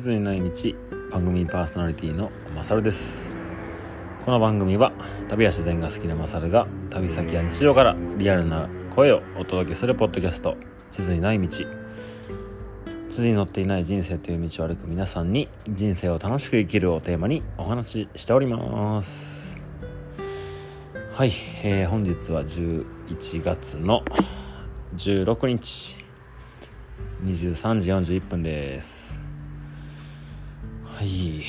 地図にない道番組パーソナリティのまさるです。この番組は旅や自然が好きなまさるが旅先や日常からリアルな声をお届けするポッドキャスト地図にない道。地図に載っていない人生という道を歩く皆さんに人生を楽しく生きるをテーマにお話ししております。はい、えー、本日は11月の16日。23時41分です。はい。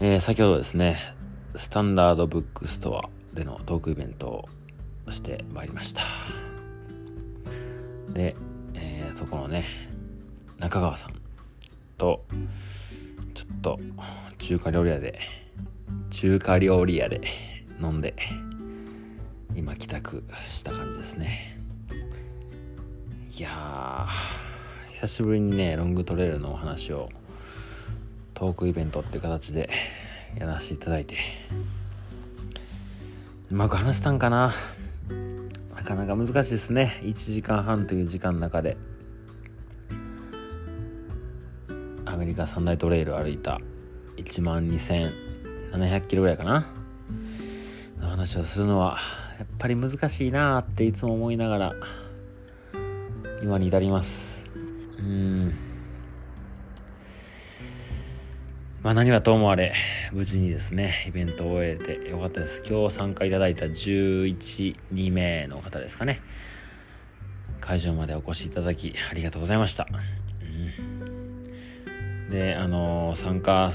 えー、先ほどですねスタンダードブックストアでのトークイベントをしてまいりました。で、えー、そこのね中川さんとちょっと中華料理屋で中華料理屋で飲んで今帰宅した感じですね。いや久しぶりにねロングトレイルのお話をトークイベントって形でやらせていただいて。うまく話したんかな。なかなか難しいですね。1時間半という時間の中で。アメリカ三大トレイル歩いた。1万2700キロぐらいかな。の話をするのはやっぱり難しいなっていつも思いながら今に至ります。うん。まあ何はともあれ無事にですねイベントを終えてよかったです。今日参加いただいた112名の方ですかね。会場までお越しいただきありがとうございました、うん、であの参加、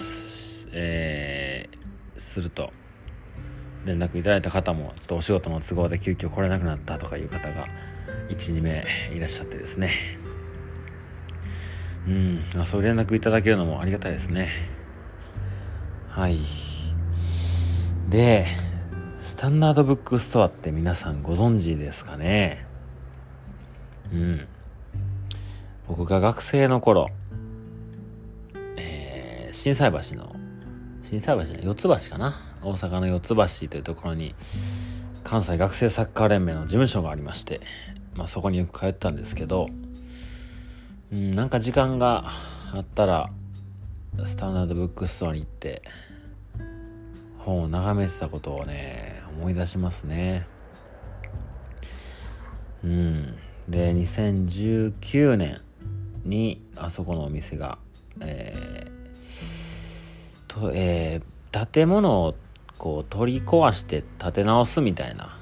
えー、すると連絡いただいた方もお仕事の都合で急遽来れなくなったとかいう方が12名いらっしゃってですね。うん。あそう連絡いただけるのもありがたいですね。はい。でスタンダードブックストアって皆さんご存知ですかね？うん。僕が学生の頃えー、心斎橋の心斎橋の四つ橋かな？大阪の四つ橋というところに関西学生サッカー連盟の事務所がありましてまあ、そこによく通ったんですけど、うん、なんか時間があったらスタンダードブックストアに行って本を眺めてたことをね思い出しますね。うん。で2019年にあそこのお店がえー、とえー、建物をこう取り壊して建て直すみたいな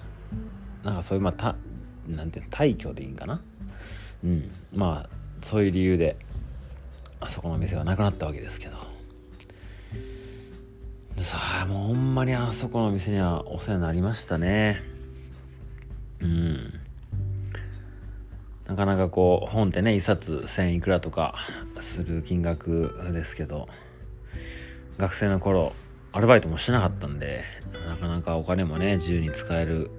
なんかそういうまあたなんていうの退去でいいんかな。うん。まあそういう理由であそこの店はなくなったわけですけど。さあもうほんまにあそこの店にはお世話になりましたね。うん。なかなかこう本ってね一冊1000いくらとかする金額ですけど学生の頃アルバイトもしなかったんでなかなかお金もね自由に使える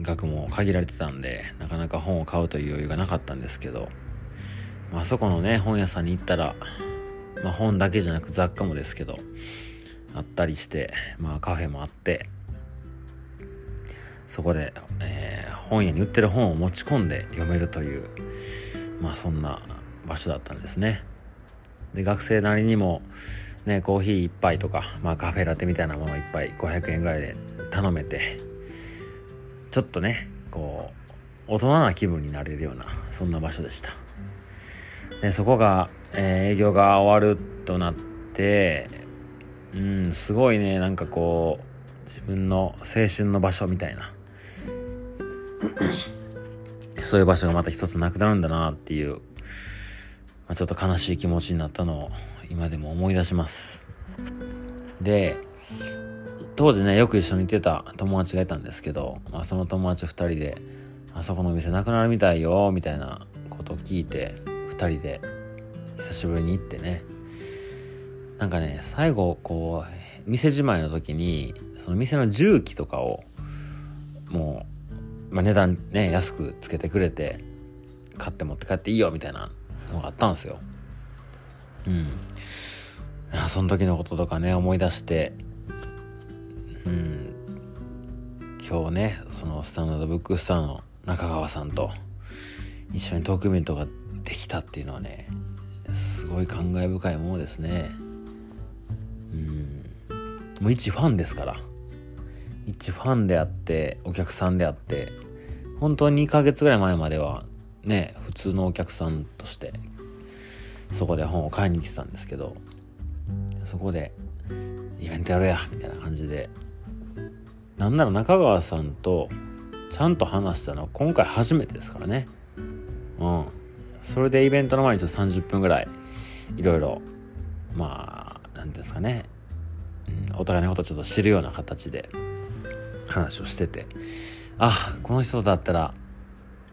額も限られてたんでなかなか本を買うという余裕がなかったんですけど、あそこのね本屋さんに行ったら、まあ、本だけじゃなく雑貨もですけどあったりしてまあカフェもあってそこで、えー、本屋に売ってる本を持ち込んで読めるというまあそんな場所だったんですね。で学生なりにもねコーヒー1杯とか、まあ、カフェラテみたいなもの1杯500円ぐらいで頼めてちょっとねこう大人な気分になれるようなそんな場所でした。でそこが、えー、営業が終わるとなってうんすごいねなんかこう自分の青春の場所みたいな。そういう場所がまた一つなくなるんだなっていう、まあ、ちょっと悲しい気持ちになったのを今でも思い出します。で当時ねよく一緒に行ってた友達がいたんですけど、まあ、その友達2人で「あそこの店なくなるみたいよ」みたいなことを聞いて2人で久しぶりに行ってね。なんかね最後こう店じまいの時にその店の重機とかをもう、まあ、値段ね安くつけてくれて買って持って帰っていいよみたいなのがあったんですよ。うん。その時のこととかね思い出してうん。今日ねそのスタンダードブックスターの中川さんと一緒にトークイベントができたっていうのはねすごい感慨深いものですね。うん。もう一ファンですから。一ファンであってお客さんであって本当に2ヶ月ぐらい前まではね普通のお客さんとしてそこで本を買いに来てたんですけどそこでイベントやろうやみたいな感じでなんなら中川さんとちゃんと話したのは今回初めてですからね。うん。それでイベントの前にちょっと30分ぐらいいろいろまあ何ていうんですかね、うん、お互いのことをちょっと知るような形で話をしてて。あこの人だったら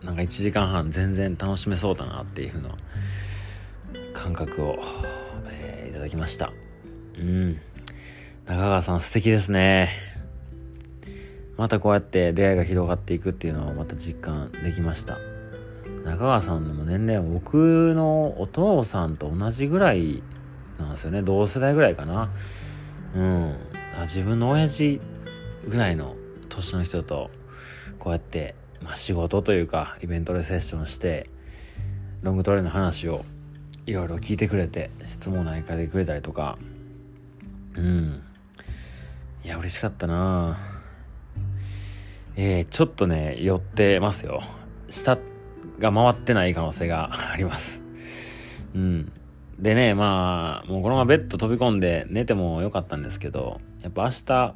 なんか1時間半全然楽しめそうだなっていう風な感覚を、えー、いただきました。うん。中川さん素敵ですね。またこうやって出会いが広がっていくっていうのをまた実感できました。中川さんの年齢は僕のお父さんと同じぐらいなんですよね。同世代ぐらいかな。うん。あ自分の親父ぐらいの年の人とこうやって、まあ、仕事というかイベントでセッションしてロングトレイの話をいろいろ聞いてくれて質問内科でくれたりとか。うん。いや嬉しかったな。えー、ちょっとね寄ってますよ。下が回ってない可能性が あります。うん。でねまあもうこのままベッド飛び込んで寝てもよかったんですけどやっぱ明日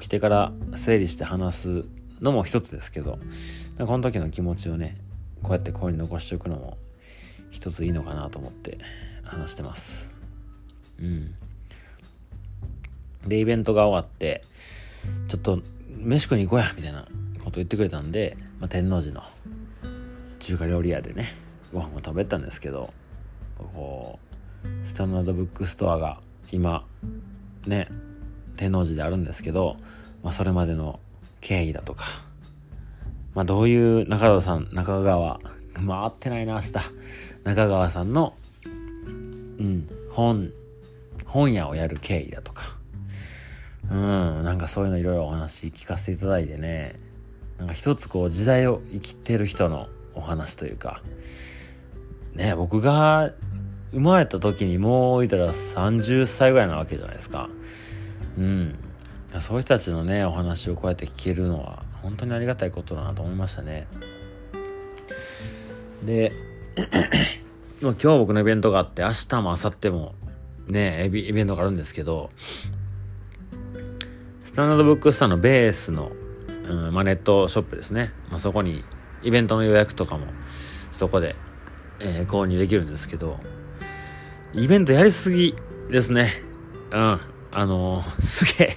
起きてから整理して話すのも一つですけどこの時の気持ちをねこうやって声に残しておくのも一ついいのかなと思って話してます。うん。でイベントが終わってちょっと飯食いに行こうやみたいなこと言ってくれたんで、まあ、天王寺の中華料理屋でねご飯を食べたんですけどこうスタンダードブックストアが今ね天王寺であるんですけど、まあ、それまでの経緯だとか、まあ、どういう中川さん、中川、回ってないな、明日。中川さんの、うん、本、本屋をやる経緯だとか、うん、なんかそういうのいろいろお話聞かせていただいてね、なんか一つこう時代を生きてる人の話というか、ね、僕が生まれた時にもういたら30歳ぐらいなわけじゃないですか。うん。そういう人たちのね、お話をこうやって聞けるのは、本当にありがたいことだなと思いましたね。で、今日僕のイベントがあって、明日も明後日もね、イベントがあるんですけど、スタンダードブックスターのベースの、うんまあ、ネットショップですね。まあ、そこにイベントの予約とかもそこで、えー、購入できるんですけど、イベントやりすぎですね。うん。あのー、すげえ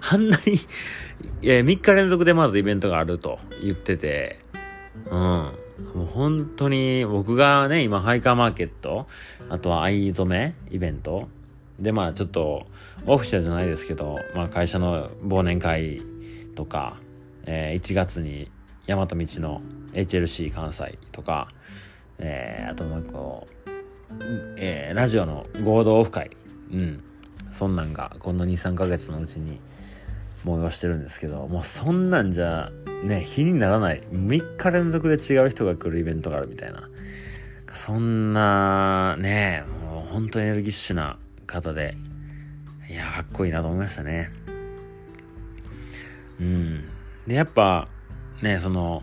あんなにえ3日連続でまずイベントがあると言ってて、うん。もう本当に僕がね、今ハイカーマーケット、あとは藍染めイベント、でまあちょっとオフィシャルじゃないですけど、まあ会社の忘年会とか、えー、1月に大和道の HLC 関西とか、えー、あともう一個、えー、ラジオの合同オフ会、うん。そんなんがこの2、3ヶ月のうちに催してるんですけど、もうそんなんじゃ、ね、日にならない。3日連続で違う人が来るイベントがあるみたいな。そんな、ね、もう本当エネルギッシュな方で、いや、かっこいいなと思いましたね。うん。で、やっぱ、ね、その、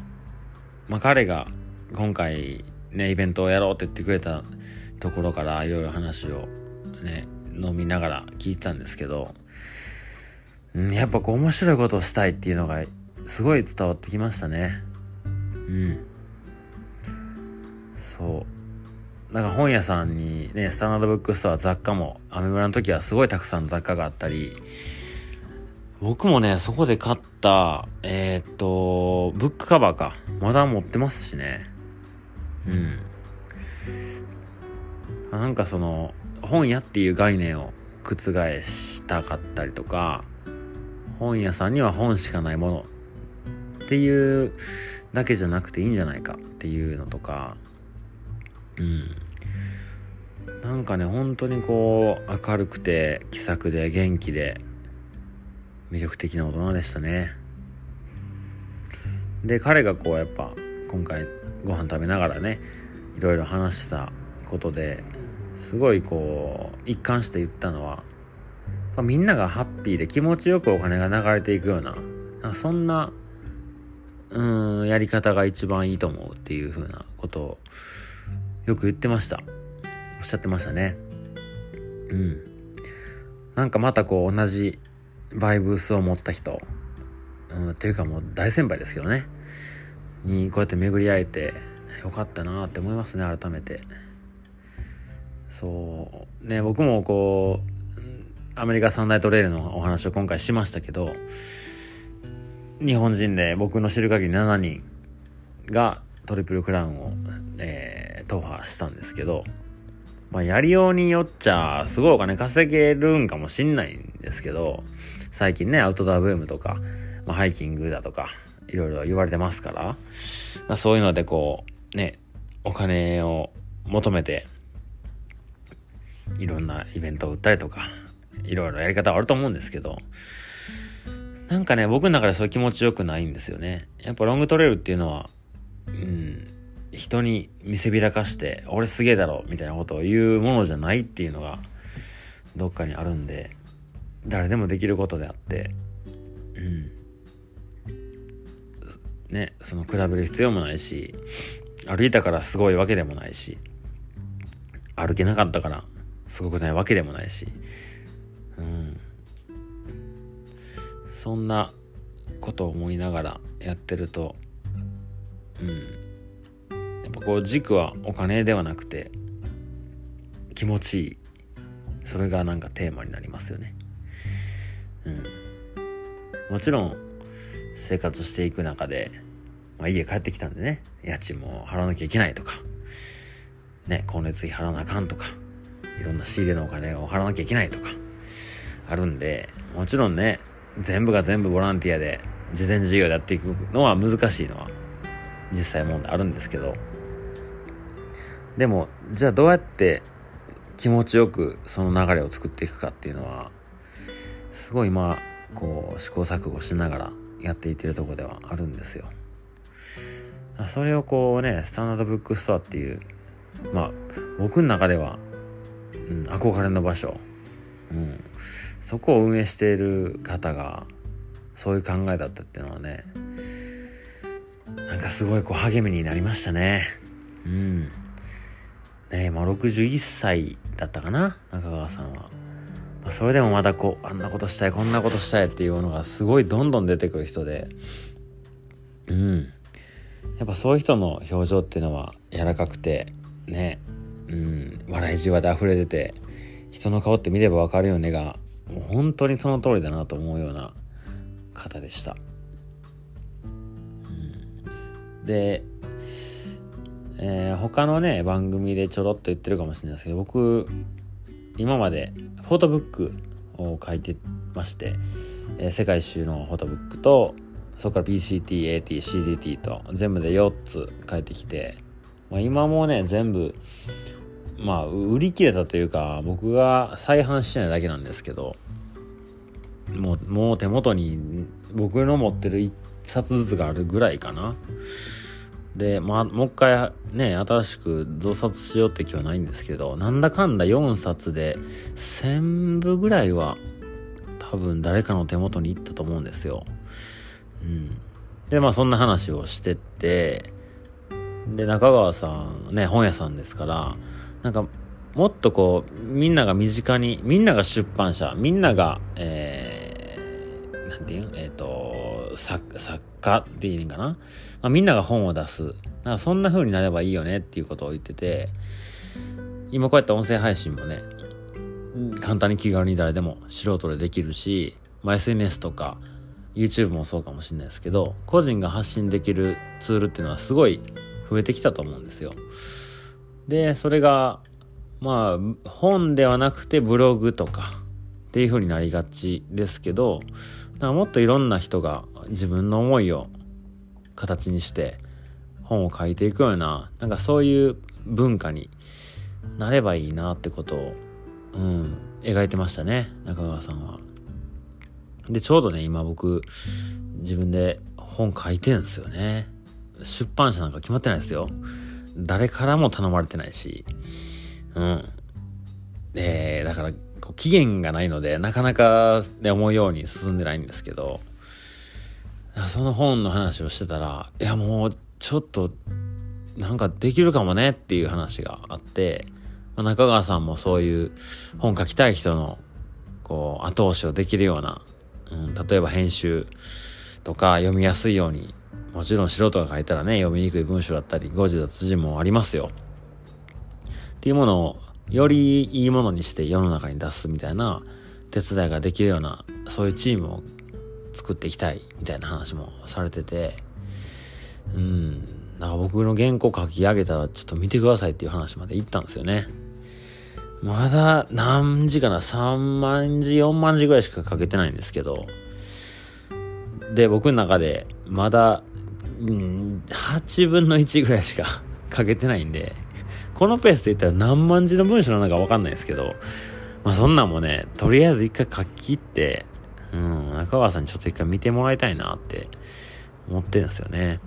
まあ、彼が今回ね、イベントをやろうって言ってくれたところからいろいろ話をね、飲みながら聞いてたんですけど、うん、やっぱこう面白いことをしたいっていうのがすごい伝わってきましたね。うん。そう。なんか本屋さんにね、スタンダードブックストア雑貨も、アメ村の時はすごいたくさん雑貨があったり、僕もね、そこで買った、えー、っと、ブックカバーか。まだ持ってますしね。うん。なんかその、本屋っていう概念を覆したかったりとか、本屋さんには本しかないものっていうだけじゃなくていいんじゃないかっていうのとかうんなんかね本当にこう明るくて気さくで元気で魅力的な大人でしたね。で彼がこうやっぱ今回ご飯食べながらねいろいろ話したことですごいこう一貫して言ったのはみんながハッピーで気持ちよくお金が流れていくようなそんなうんやり方が一番いいと思うっていう風なことをよく言ってました。おっしゃってましたね。うん。なんかまたこう同じバイブスを持った人、うん、っていうかもう大先輩ですけどね。にこうやって巡り会えてよかったなって思いますね改めて。そう。ね僕もこうアメリカ三大トレイルのお話を今回しましたけど日本人で僕の知る限り7人がトリプルクラウンを、えー、踏破したんですけど、まあ、やりようによっちゃ、すごいお金稼げるんかもしんないんですけど、最近ね、アウトドアブームとか、まあ、ハイキングだとか、いろいろ言われてますから、まあ、そういうのでこう、ね、お金を求めて、いろんなイベントを売ったりとか、いろいろやり方はあると思うんですけど、なんかね、僕の中でそういう気持ちよくないんですよね。やっぱロングトレイルっていうのは、うん、人に見せびらかして、俺すげえだろ、みたいなことを言うものじゃないっていうのが、どっかにあるんで、誰でもできることであって、うん。ね、その比べる必要もないし、歩いたからすごいわけでもないし、歩けなかったからすごくないわけでもないし、うん。そんなことを思いながらやってるとうんやっぱこう軸はお金ではなくて気持ちいいそれがなんかテーマになりますよねうん。もちろん生活していく中で、まあ、家帰ってきたんでね。家賃も払わなきゃいけないとか。ね光熱費払わなあかんとか。いろんな仕入れのお金を払わなきゃいけないとか。あるんでもちろんね全部が全部ボランティアで事前事業でやっていくのは難しいのは実際問題あるんですけど。でもじゃあどうやって気持ちよくその流れを作っていくかっていうのはすごいまあこう試行錯誤しながらやっていってるとこではあるんですよ。それをこうねスタンダードブックストアっていうまあ僕の中では、うん、憧れの場所、うん、そこを運営している方がそういう考えだったっていうのはねなんかすごいこう励みになりましたね。うん。ね今61歳だったかな中川さんは、それでもまだこうあんなことしたいこんなことしたいっていうのがすごいどんどん出てくる人で。うん。やっぱそういう人の表情っていうのは柔らかくてね。うん。笑いじわで溢れてて人の顔って見ればわかるよねがもう本当にその通りだなと思うような方でした。うん、で、えー、他のね番組でちょろっと言ってるかもしれないですけど僕今までフォトブックを書いてまして、えー、世界一周のフォトブックとそこから PCT、AT、CDT と全部で4つ書いてきて、まあ、今もね全部まあ売り切れたというか僕が再販してないだけなんですけどもうもう手元に僕の持ってる1冊ずつがあるぐらいかな。でまあもう一回ね新しく増刷しようって気はないんですけどなんだかんだ4冊で1000部ぐらいは多分誰かの手元に行ったと思うんですよ。うん。でまあそんな話をしてってで中川さんね本屋さんですからなんか、もっとこう、みんなが身近に、みんなが出版社、みんなが、えー、なんていうえっ、ー、と、作、作家っていいんかな、まあ、みんなが本を出す。なんかそんな風になればいいよねっていうことを言ってて、今こうやって音声配信もね、簡単に気軽に誰でも素人でできるし、まあ、SNS とか YouTube もそうかもしれないですけど、個人が発信できるツールっていうのはすごい増えてきたと思うんですよ。で、それが、まあ、本ではなくてブログとかっていう風になりがちですけど、だからもっといろんな人が自分の思いを形にして本を書いていくような、なんかそういう文化になればいいなってことを、うん、描いてましたね、中川さんは。で、ちょうどね、今僕、自分で本書いてんですよね。出版社なんか決まってないですよ。誰からも頼まれてないし、うん。えー、期限がないので、なかなか、ね、思うように進んでないんですけど、その本の話をしてたら、いやもう、ちょっと、なんかできるかもねっていう話があって、中川さんもそういう本書きたい人の、こう、後押しをできるような、うん、例えば編集とか読みやすいように、もちろん素人が書いたらね、読みにくい文章だったり、誤字脱字もありますよ。っていうものを、よりいいものにして世の中に出すみたいな手伝いができるような、そういうチームを作っていきたいみたいな話もされてて、うん、なんか僕の原稿書き上げたらちょっと見てくださいっていう話まで行ったんですよね。まだ何時かな ?3 万字、4万字ぐらいしか書けてないんですけど、で、僕の中でまだ、うん、8分の1ぐらいしか書けてないんで、このペースで言ったら何万字の文章なのかわかんないですけど、まあそんなんもね、とりあえず一回書き切って、うん、中川さんにちょっと一回見てもらいたいなって思ってるんですよね。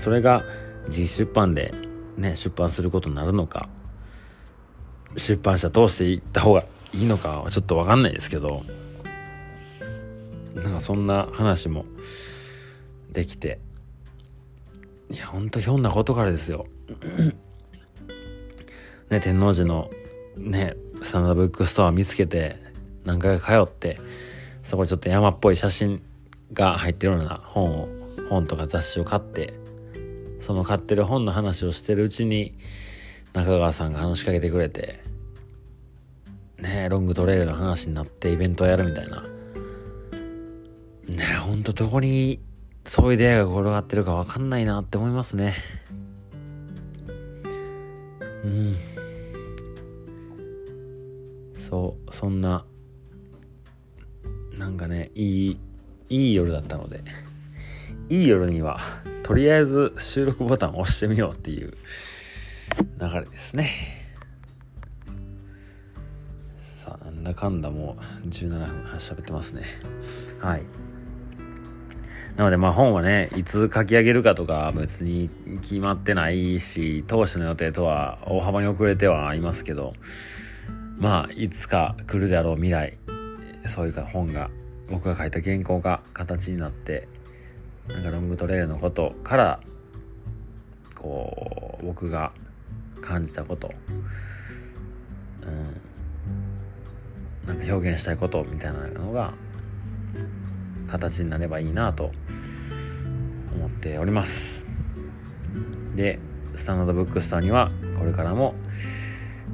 それが自出版でね、出版することになるのか、出版社通していった方がいいのかはちょっとわかんないですけど、なんかそんな話もできて、いや、ほんとひょんなことからですよ。ね、天王寺のね、スタンダーブックストア見つけて、何回か通って、そこちょっと山っぽい写真が入ってるような本を、本とか雑誌を買って、その買ってる本の話をしてるうちに、中川さんが話しかけてくれて、ねロングトレイルの話になってイベントをやるみたいな。ねほんとどこにそういう出会いが転がってるかわかんないなって思いますね。うん。そう、そんな、なんかね、いい、いい夜だったので、いい夜には、とりあえず収録ボタンを押してみようっていう流れですね。さあ、なんだかんだもう17分喋ってますね。はい。なのでまあ本はね、いつ書き上げるかとか別に決まってないし、当初の予定とは大幅に遅れてはいますけど、まあ、いつか来るであろう未来、そういうか本が、僕が書いた原稿が形になって、なんかロングトレイルのことから、こう、僕が感じたこと、うん、なんか表現したいことみたいなのが、形になればいいなと思っております。で、スタンダードブックストアにはこれからも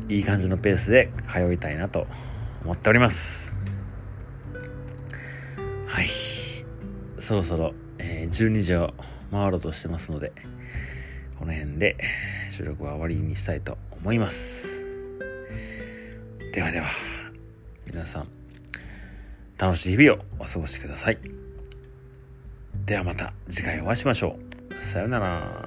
いい感じのペースで通いたいなと思っております。はい。そろそろ、え、12時を回ろうとしてますのでこの辺で収録は終わりにしたいと思います。ではでは皆さん楽しい日々をお過ごしください。ではまた次回お会いしましょう。さようなら。